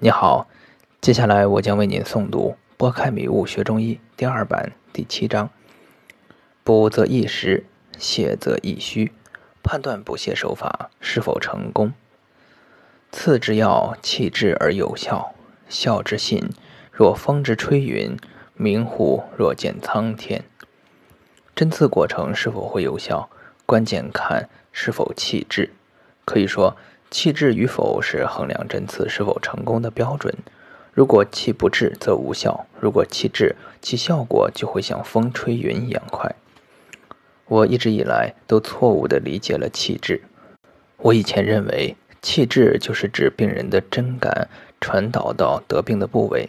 你好，接下来我将为您诵读《拨开迷雾学中医》第二版第七章：补则易实，泻则易虚，判断补泻手法是否成功。次之要气滞而有效，效之信若风之吹云，明乎若见苍天。针刺过程是否会有效，关键看是否气滞。可以说。气滞与否是衡量针刺是否成功的标准。如果气不滞，则无效；如果气滞，其效果就会像风吹云一样快。我一直以来都错误地理解了气滞。我以前认为气滞就是指病人的针感传导到得病的部位，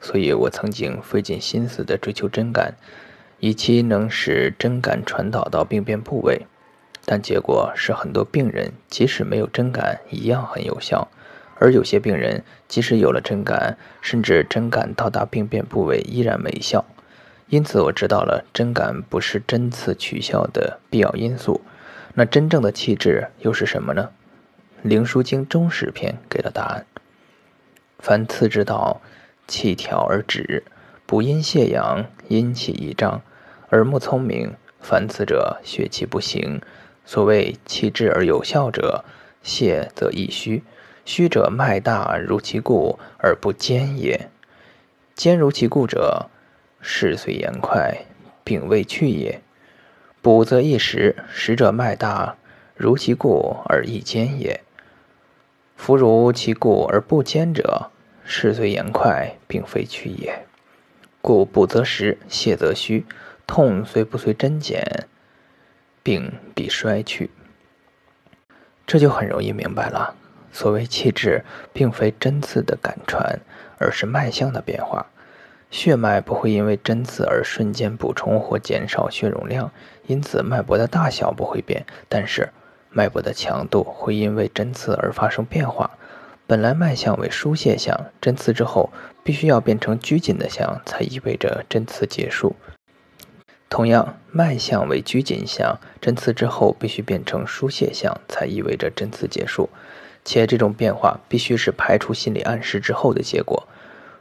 所以我曾经费尽心思地追求针感，以期能使针感传导到病变部位。但结果是，很多病人即使没有针感，一样很有效；而有些病人即使有了针感，甚至针感到达病变部位，依然没效。因此，我知道了针感不是针刺取效的必要因素。那真正的气滞又是什么呢？《灵枢经·中史篇》给了答案：凡刺之道，气调而止，补阴泻阳，阴气易张，耳目聪明。凡此者，血气不行。所谓气滞而有效者，泻则易虚。虚者脉大如其故而不坚也；坚如其故者，事遂言快，病未去也。补则易实，实者脉大如其故而易坚也；夫如其故而不坚者，事虽言快，并非去也。故补则实，泻则虚。痛虽不随针减。病必衰去，这就很容易明白了。所谓气滞，并非针刺的感传，而是脉象的变化。血脉不会因为针刺而瞬间补充或减少血容量，因此脉搏的大小不会变。但是，脉搏的强度会因为针刺而发生变化。本来脉象为疏泄象，针刺之后必须要变成拘紧的象，才意味着针刺结束。同样，脉象为拘谨象，针刺之后必须变成疏泄象，才意味着针刺结束。且这种变化必须是排除心理暗示之后的结果。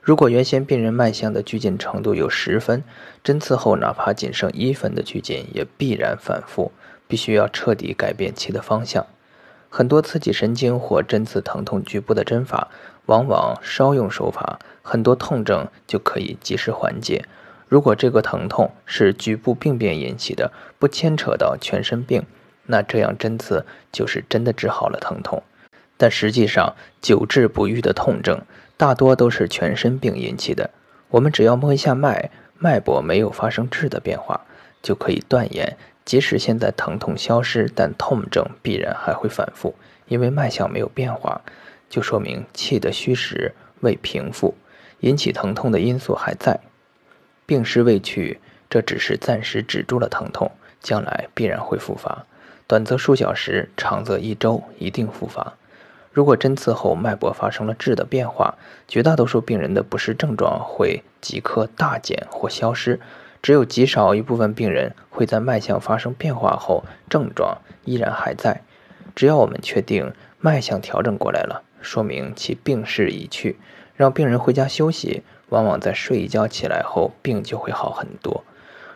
如果原先病人脉象的拘谨程度有十分，针刺后哪怕仅剩一分的拘谨，也必然反复，必须要彻底改变其的方向。很多刺激神经或针刺疼痛局部的针法，往往稍用手法，很多痛症就可以及时缓解。如果这个疼痛是局部病变引起的，不牵扯到全身病，那这样针刺就是真的治好了疼痛。但实际上，久治不愈的痛症大多都是全身病引起的。我们只要摸一下脉，脉搏没有发生质的变化，就可以断言，即使现在疼痛消失，但痛症必然还会反复，因为脉象没有变化，就说明气的虚实未平复，引起疼痛的因素还在。病势未去，这只是暂时止住了疼痛，将来必然会复发，短则数小时，长则一周，一定复发。如果针刺后脉搏发生了质的变化，绝大多数病人的不适症状会即刻大减或消失，只有极少一部分病人会在脉象发生变化后症状依然还在。只要我们确定脉象调整过来了，说明其病势已去，让病人回家休息。往往在睡一觉起来后，病就会好很多。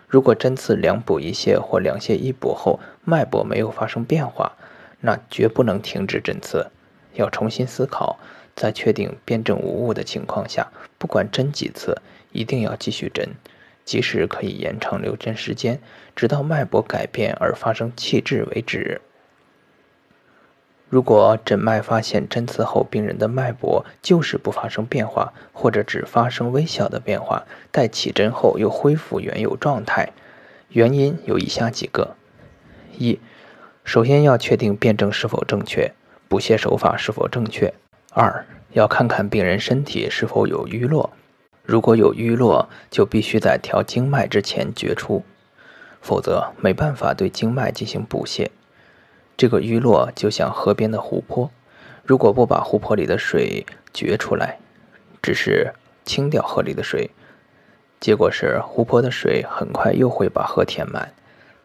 如果针刺两补一泻或两泻一补后，脉搏没有发生变化，那绝不能停止针刺，要重新思考。在确定辩证无误的情况下，不管针几次，一定要继续针，即使可以延长留针时间，直到脉搏改变而发生气滞为止。如果诊脉发现针刺后病人的脉搏就是不发生变化，或者只发生微小的变化，待起针后又恢复原有状态，原因有以下几个：一、首先要确定辩证是否正确，补泻手法是否正确；二、要看看病人身体是否有瘀络，如果有瘀络，就必须在调经脉之前决出，否则没办法对经脉进行补泻。这个淤络就像河边的湖泊，如果不把湖泊里的水掘出来，只是清掉河里的水，结果是湖泊的水很快又会把河填满。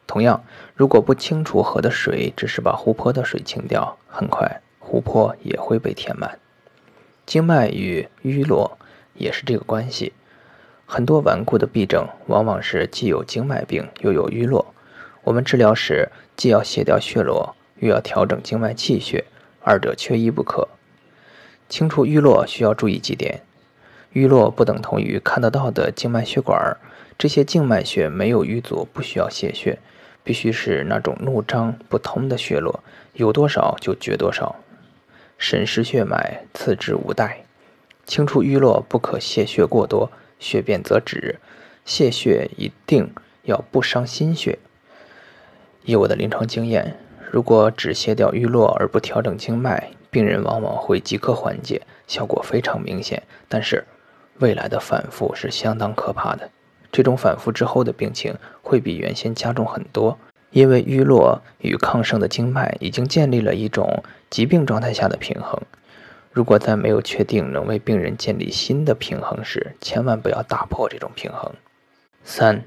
同样，如果不清除河的水，只是把湖泊的水清掉，很快湖泊也会被填满。经脉与淤络也是这个关系。很多顽固的痹症，往往是既有经脉病，又有淤络。我们治疗时，既要卸掉血络，又要调整经脉气血，二者缺一不可。清除瘀络需要注意几点：瘀络不等同于看得到的静脉血管，这些静脉血没有淤阻，不需要泄血，必须是那种怒张不通的血络，有多少就绝多少。审视血脉，次之无怠。清除瘀络不可泄血过多，血便则止。泄血一定要不伤心血。以我的临床经验，如果只卸掉淤络而不调整经脉，病人往往会即刻缓解，效果非常明显。但是，未来的反复是相当可怕的。这种反复之后的病情会比原先加重很多。因为淤络与亢盛的经脉已经建立了一种疾病状态下的平衡，如果在没有确定能为病人建立新的平衡时，千万不要打破这种平衡。三，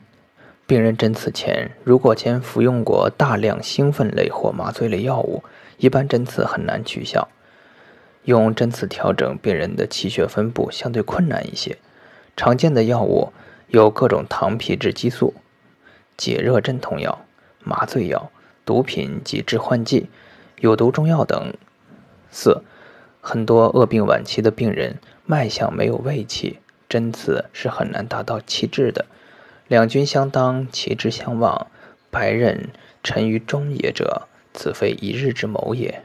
病人针刺前，如果前服用过大量兴奋类或麻醉类药物，一般针刺很难取效。用针刺调整病人的气血分布相对困难一些。常见的药物有各种糖皮质激素、解热镇痛药。麻醉药、毒品及致幻剂、有毒中药等。四，很多恶病晚期的病人脉象没有胃气，针刺是很难达到气滞的。两军相当，其志相望，白刃沉于中野者，此非一日之谋也。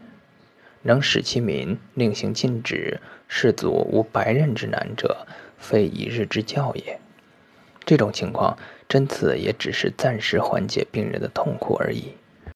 能使其民，令行禁止，士卒无白刃之难者，非一日之教也。这种情况，针刺也只是暂时缓解病人的痛苦而已。